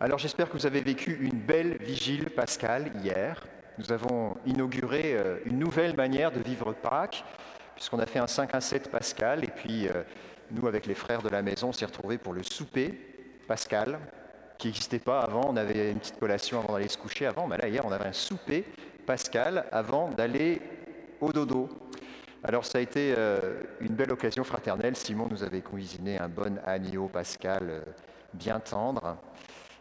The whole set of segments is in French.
Alors j'espère que vous avez vécu une belle vigile pascale hier. Nous avons inauguré euh, une nouvelle manière de vivre Pâques, puisqu'on a fait un 5 à 7 pascal, et puis euh, nous, avec les frères de la maison, on s'est retrouvés pour le souper pascal, qui n'existait pas avant. On avait une petite collation avant d'aller se coucher avant, mais là, hier, on avait un souper pascal avant d'aller au dodo. Alors ça a été euh, une belle occasion fraternelle. Simon nous avait cuisiné un bon agneau pascal bien tendre.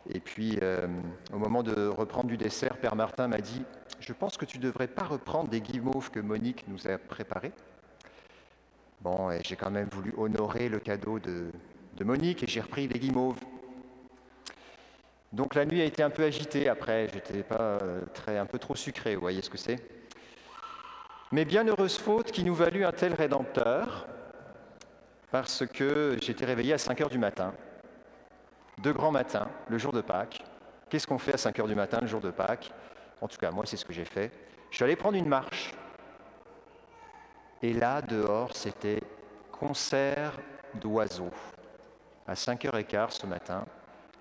Et puis, euh, au moment de reprendre du dessert, Père Martin m'a dit Je pense que tu ne devrais pas reprendre des guimauves que Monique nous a préparés. Bon, et j'ai quand même voulu honorer le cadeau de, Monique et j'ai repris les guimauves. Donc la nuit a été un peu agitée après, j'étais pas euh, très, un peu trop sucré, vous voyez ce que c'est. Mais bienheureuse faute qui nous valut un tel rédempteur, parce que j'étais réveillé à 5 heures du matin de grand matin, le jour de Pâques. Qu'est-ce qu'on fait à 5 heures du matin, le jour de Pâques? En tout cas, moi, c'est ce que j'ai fait. Je suis allé prendre une marche. Et là, dehors, c'était concert d'oiseaux. À 5h15 ce matin,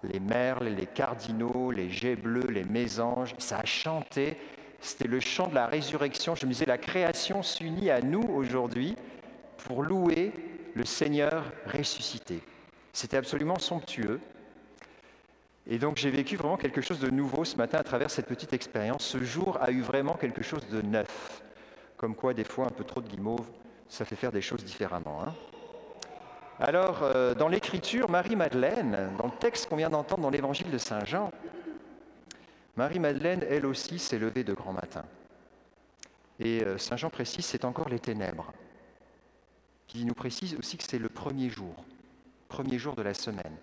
les merles, les cardinaux, les jets bleus, les mésanges, ça a chanté. C'était le chant de la résurrection. Je me disais, la création s'unit à nous aujourd'hui pour louer le Seigneur ressuscité. C'était absolument somptueux. Et donc j'ai vécu vraiment quelque chose de nouveau ce matin à travers cette petite expérience. Ce jour a eu vraiment quelque chose de neuf. Comme quoi, des fois, un peu trop de guimauve, ça fait faire des choses différemment. Hein. Alors, euh, dans l'Écriture, Marie-Madeleine, dans le texte qu'on vient d'entendre dans l'Évangile de Saint Jean, Marie-Madeleine, elle aussi, s'est levée de grand matin. Et euh, Saint Jean précise, c'est encore les ténèbres. Il nous précise aussi que c'est le premier jour, premier jour de la semaine.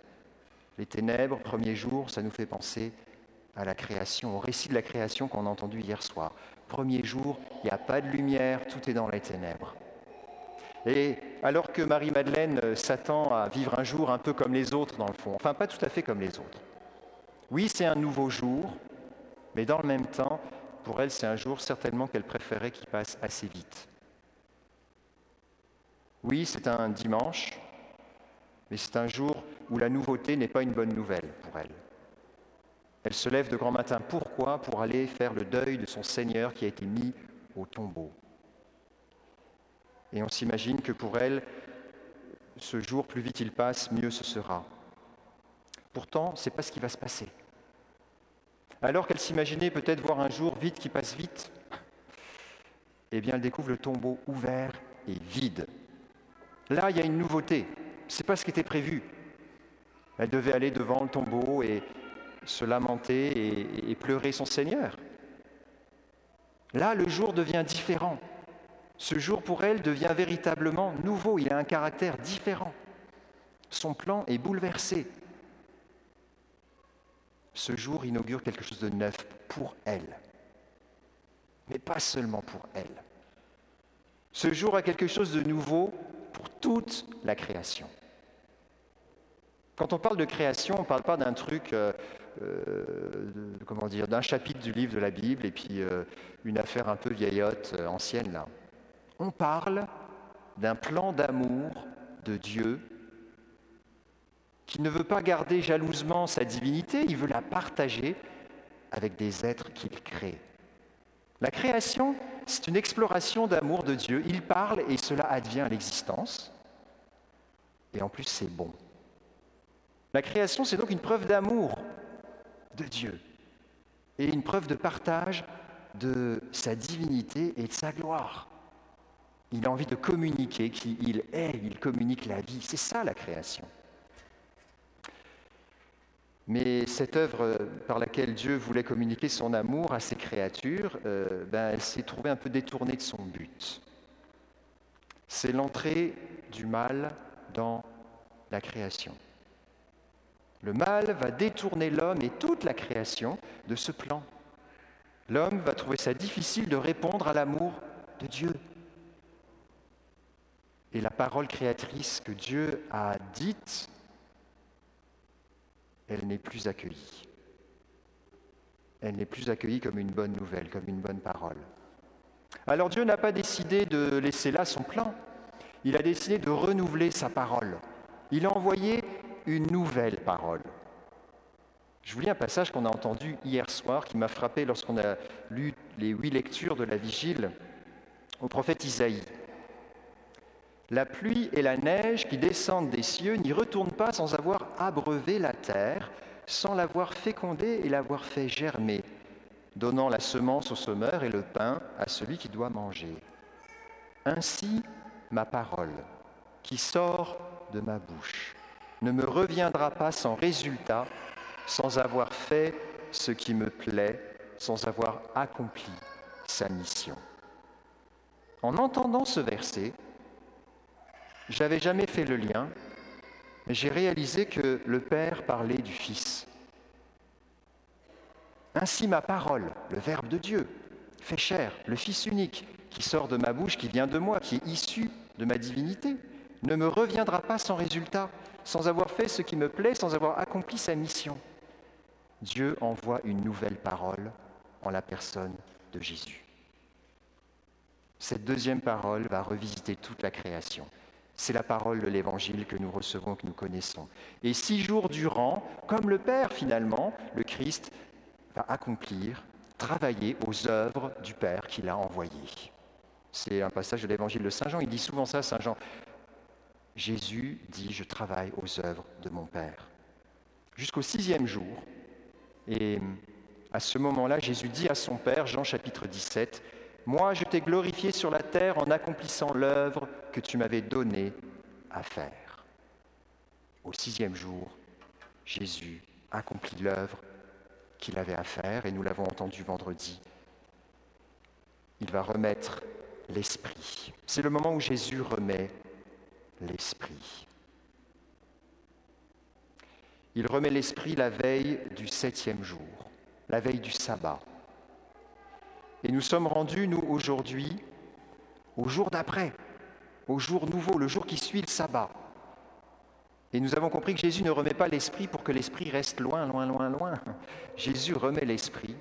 Les ténèbres, premier jour, ça nous fait penser à la création, au récit de la création qu'on a entendu hier soir. Premier jour, il n'y a pas de lumière, tout est dans les ténèbres. Et alors que Marie-Madeleine euh, s'attend à vivre un jour un peu comme les autres, dans le fond, enfin pas tout à fait comme les autres. Oui, c'est un nouveau jour, mais dans le même temps, pour elle, c'est un jour certainement qu'elle préférait qu'il passe assez vite. Oui, c'est un dimanche, mais c'est un jour où la nouveauté n'est pas une bonne nouvelle pour elle. Elle se lève de grand matin. Pourquoi? Pour aller faire le deuil de son Seigneur qui a été mis au tombeau. Et on s'imagine que pour elle, ce jour, plus vite il passe, mieux ce sera. Pourtant, ce n'est pas ce qui va se passer. Alors qu'elle s'imaginait peut-être voir un jour vite qui passe vite, eh bien elle découvre le tombeau ouvert et vide. Là, il y a une nouveauté. Ce n'est pas ce qui était prévu. Elle devait aller devant le tombeau et se lamenter et, pleurer son Seigneur. Là, le jour devient différent. Ce jour pour elle devient véritablement nouveau, il a un caractère différent. Son plan est bouleversé. Ce jour inaugure quelque chose de neuf pour elle, mais pas seulement pour elle. Ce jour a quelque chose de nouveau pour toute la création. Quand on parle de création, on ne parle pas d'un truc, euh, euh, comment dire, d'un chapitre du livre de la Bible et puis euh, une affaire un peu vieillotte, ancienne là. On parle d'un plan d'amour de Dieu qui ne veut pas garder jalousement sa divinité, il veut la partager avec des êtres qu'il crée. La création, c'est une exploration d'amour de Dieu. Il parle et cela advient à l'existence. Et en plus, c'est bon. La création, c'est donc une preuve d'amour de Dieu et une preuve de partage de sa divinité et de sa gloire. Il a envie de communiquer qui il est, il communique la vie. C'est ça la création. Mais cette œuvre par laquelle Dieu voulait communiquer son amour à ses créatures, euh, ben, elle s'est trouvée un peu détournée de son but. C'est l'entrée du mal dans la création. Le mal va détourner l'homme et toute la création de ce plan. L'homme va trouver ça difficile de répondre à l'amour de Dieu. Et la parole créatrice que Dieu a dite, elle n'est plus accueillie. Elle n'est plus accueillie comme une bonne nouvelle, comme une bonne parole. Alors Dieu n'a pas décidé de laisser là son plan. Il a décidé de renouveler sa parole. Il a envoyé une nouvelle parole. Je vous lis un passage qu'on a entendu hier soir qui m'a frappé lorsqu'on a lu les huit lectures de la vigile au prophète Isaïe. La pluie et la neige qui descendent des cieux n'y retournent pas sans avoir abreuvé la terre, sans l'avoir fécondée et l'avoir fait germer, donnant la semence au semeur et le pain à celui qui doit manger. Ainsi, ma parole, qui sort de ma bouche, ne me reviendra pas sans résultat, sans avoir fait ce qui me plaît, sans avoir accompli sa mission. En entendant ce verset, j'avais jamais fait le lien, mais j'ai réalisé que le Père parlait du Fils. Ainsi ma parole, le Verbe de Dieu, fait chair, le Fils unique, qui sort de ma bouche, qui vient de moi, qui est issu de ma divinité, ne me reviendra pas sans résultat, sans avoir fait ce qui me plaît, sans avoir accompli sa mission. Dieu envoie une nouvelle parole en la personne de Jésus. Cette deuxième parole va revisiter toute la création. C'est la parole de l'Évangile que nous recevons, que nous connaissons. Et six jours durant, comme le Père finalement, le Christ va accomplir, travailler aux œuvres du Père qu'il a envoyé. C'est un passage de l'Évangile de Saint Jean. Il dit souvent ça, Saint Jean. Jésus dit, je travaille aux œuvres de mon Père. Jusqu'au sixième jour, et à ce moment-là, Jésus dit à son Père, Jean chapitre 17, Moi je t'ai glorifié sur la terre en accomplissant l'œuvre que tu m'avais donnée à faire. Au sixième jour, Jésus accomplit l'œuvre qu'il avait à faire, et nous l'avons entendu vendredi. Il va remettre l'Esprit. C'est le moment où Jésus remet l'Esprit. Il remet l'Esprit la veille du septième jour, la veille du sabbat. Et nous sommes rendus, nous, aujourd'hui, au jour d'après, au jour nouveau, le jour qui suit le sabbat. Et nous avons compris que Jésus ne remet pas l'Esprit pour que l'Esprit reste loin, loin, loin, loin. Jésus remet l'Esprit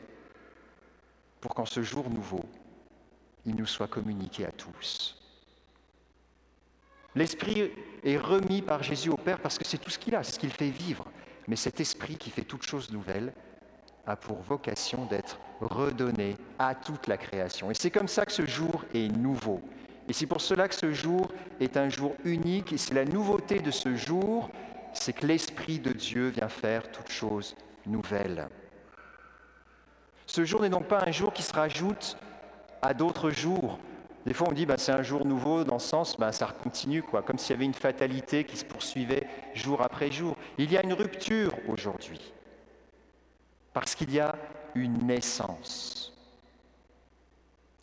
pour qu'en ce jour nouveau, il nous soit communiqué à tous. L'Esprit est remis par Jésus au Père parce que c'est tout ce qu'il a, c'est ce qu'il fait vivre. Mais cet Esprit qui fait toutes choses nouvelles a pour vocation d'être redonné à toute la création. Et c'est comme ça que ce jour est nouveau. Et c'est pour cela que ce jour est un jour unique. Et c'est la nouveauté de ce jour, c'est que l'Esprit de Dieu vient faire toutes choses nouvelles. Ce jour n'est donc pas un jour qui se rajoute à d'autres jours. Des fois, on dit bah, c'est un jour nouveau, dans ce sens, bah, ça continue, comme s'il y avait une fatalité qui se poursuivait jour après jour. Il y a une rupture aujourd'hui, parce qu'il y a une naissance.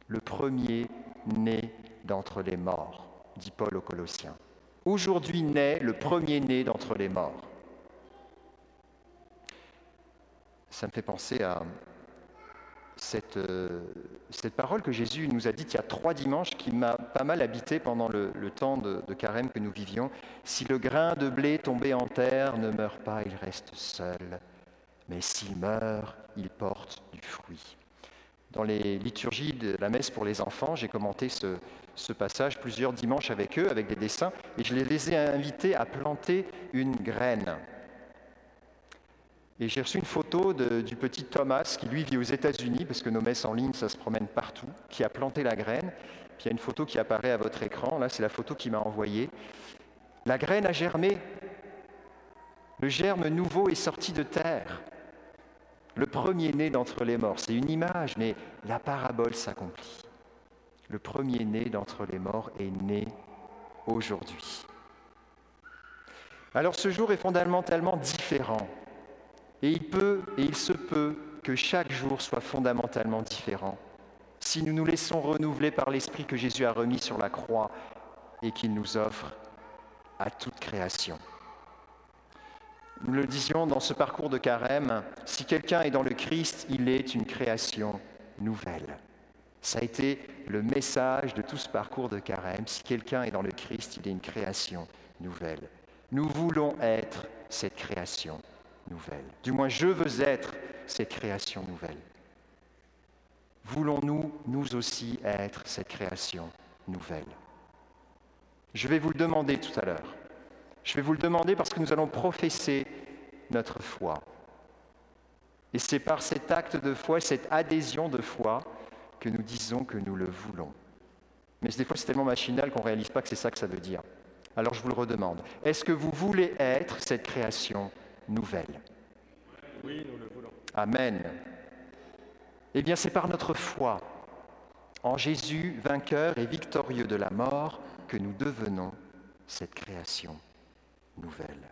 Le premier né d'entre les morts, dit Paul aux Colossiens. Aujourd'hui naît le premier né d'entre les morts. Ça me fait penser à, cette, euh, cette, parole que Jésus nous a dite il y a trois dimanches qui m'a pas mal habité pendant le, temps de, carême que nous vivions. Si le grain de blé tombé en terre ne meurt pas, il reste seul. Mais s'il meurt, il porte du fruit. Dans les liturgies de la messe pour les enfants, j'ai commenté ce passage plusieurs dimanches avec eux, avec des dessins, et je les ai invités à planter une graine. Et j'ai reçu une photo du petit Thomas qui lui vit aux États-Unis, parce que nos messes en ligne, ça se promène partout, qui a planté la graine. Puis il y a une photo qui apparaît à votre écran, là c'est la photo qu'il m'a envoyée. La graine a germé. Le germe nouveau est sorti de terre. Le premier-né d'entre les morts, c'est une image, mais la parabole s'accomplit. Le premier-né d'entre les morts est né aujourd'hui. Alors ce jour est fondamentalement différent et il peut et il se peut que chaque jour soit fondamentalement différent si nous nous laissons renouveler par l'Esprit que Jésus a remis sur la croix et qu'il nous offre à toute création. Nous le disions dans ce parcours de carême, si quelqu'un est dans le Christ, il est une création nouvelle. Ça a été le message de tout ce parcours de carême. Si quelqu'un est dans le Christ, il est une création nouvelle. Nous voulons être cette création nouvelle. Du moins, je veux être cette création nouvelle. Voulons-nous, nous aussi, être cette création nouvelle? Je vais vous le demander tout à l'heure. Je vais vous le demander parce que nous allons professer notre foi. Et c'est par cet acte de foi, cette adhésion de foi, que nous disons que nous le voulons. Mais des fois, c'est tellement machinal qu'on ne réalise pas que c'est ça que ça veut dire. Alors je vous le redemande. Est-ce que vous voulez être cette création nouvelle Oui, nous le voulons. Amen. Eh bien, c'est par notre foi en Jésus, vainqueur et victorieux de la mort, que nous devenons cette création nouvelle.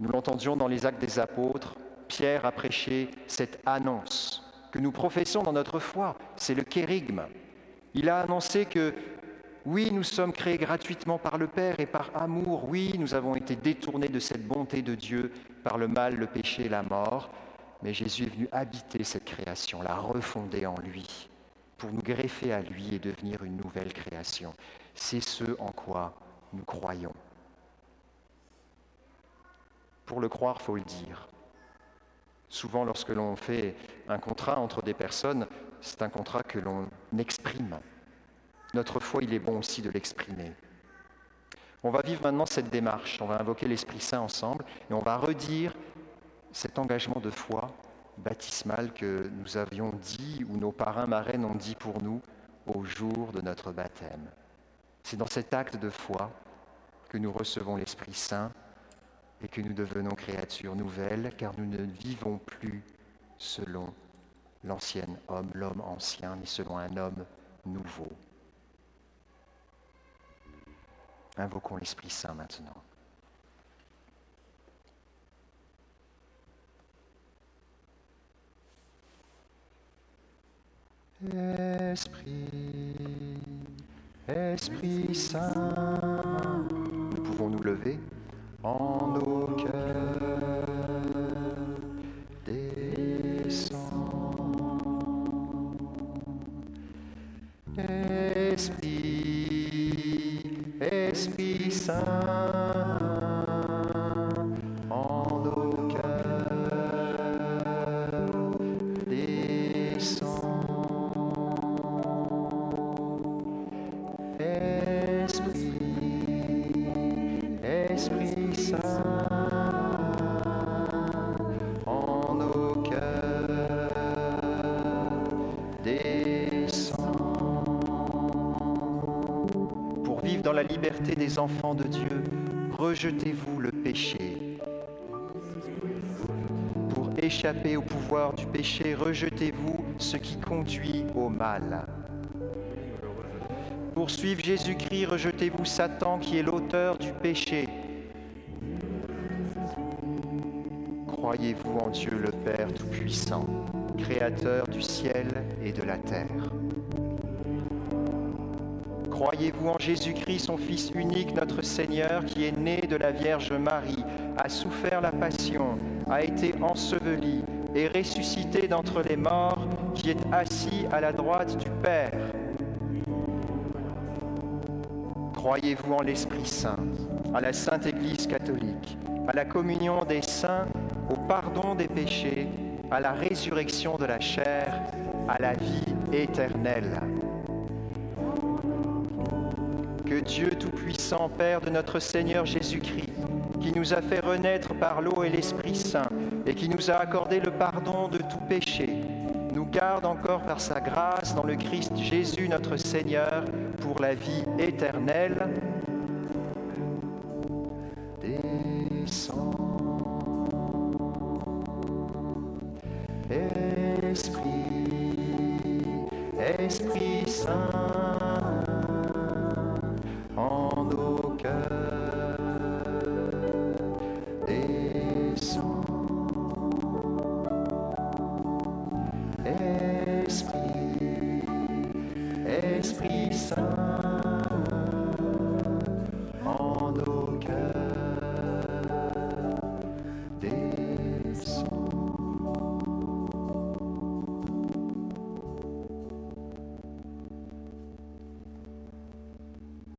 Nous l'entendions dans les actes des apôtres, Pierre a prêché cette annonce que nous professons dans notre foi, c'est le kérigme. Il a annoncé que oui, nous sommes créés gratuitement par le Père et par amour, oui, nous avons été détournés de cette bonté de Dieu par le mal, le péché, la mort, mais Jésus est venu habiter cette création, la refonder en lui, pour nous greffer à lui et devenir une nouvelle création. C'est ce en quoi nous croyons. Pour le croire, faut le dire. Souvent, lorsque l'on fait un contrat entre des personnes, c'est un contrat que l'on exprime. Notre foi, il est bon aussi de l'exprimer. On va vivre maintenant cette démarche, on va invoquer l'Esprit Saint ensemble et on va redire cet engagement de foi baptismal que nous avions dit ou nos parrains marraines ont dit pour nous au jour de notre baptême. C'est dans cet acte de foi que nous recevons l'Esprit Saint et que nous devenons créatures nouvelles, car nous ne vivons plus selon l'ancien homme, l'homme ancien, mais selon un homme nouveau. Invoquons l'Esprit Saint maintenant. Esprit, Esprit Saint, nous pouvons nous lever en nos liberté des enfants de Dieu, rejetez-vous le péché. Pour échapper au pouvoir du péché, rejetez-vous ce qui conduit au mal. Pour suivre Jésus-Christ, rejetez-vous Satan qui est l'auteur du péché. Croyez-vous en Dieu le Père Tout-Puissant, Créateur du ciel et de la terre. Croyez-vous en Jésus-Christ, son Fils unique, notre Seigneur, qui est né de la Vierge Marie, a souffert la passion, a été enseveli et ressuscité d'entre les morts, qui est assis à la droite du Père? Croyez-vous en l'Esprit Saint, à la Sainte Église catholique, à la communion des saints, au pardon des péchés, à la résurrection de la chair, à la vie éternelle? Que Dieu Tout-Puissant, Père de notre Seigneur Jésus-Christ, qui nous a fait renaître par l'eau et l'Esprit Saint, et qui nous a accordé le pardon de tout péché, nous garde encore par sa grâce dans le Christ Jésus notre Seigneur pour la vie éternelle. Esprit, Esprit Saint,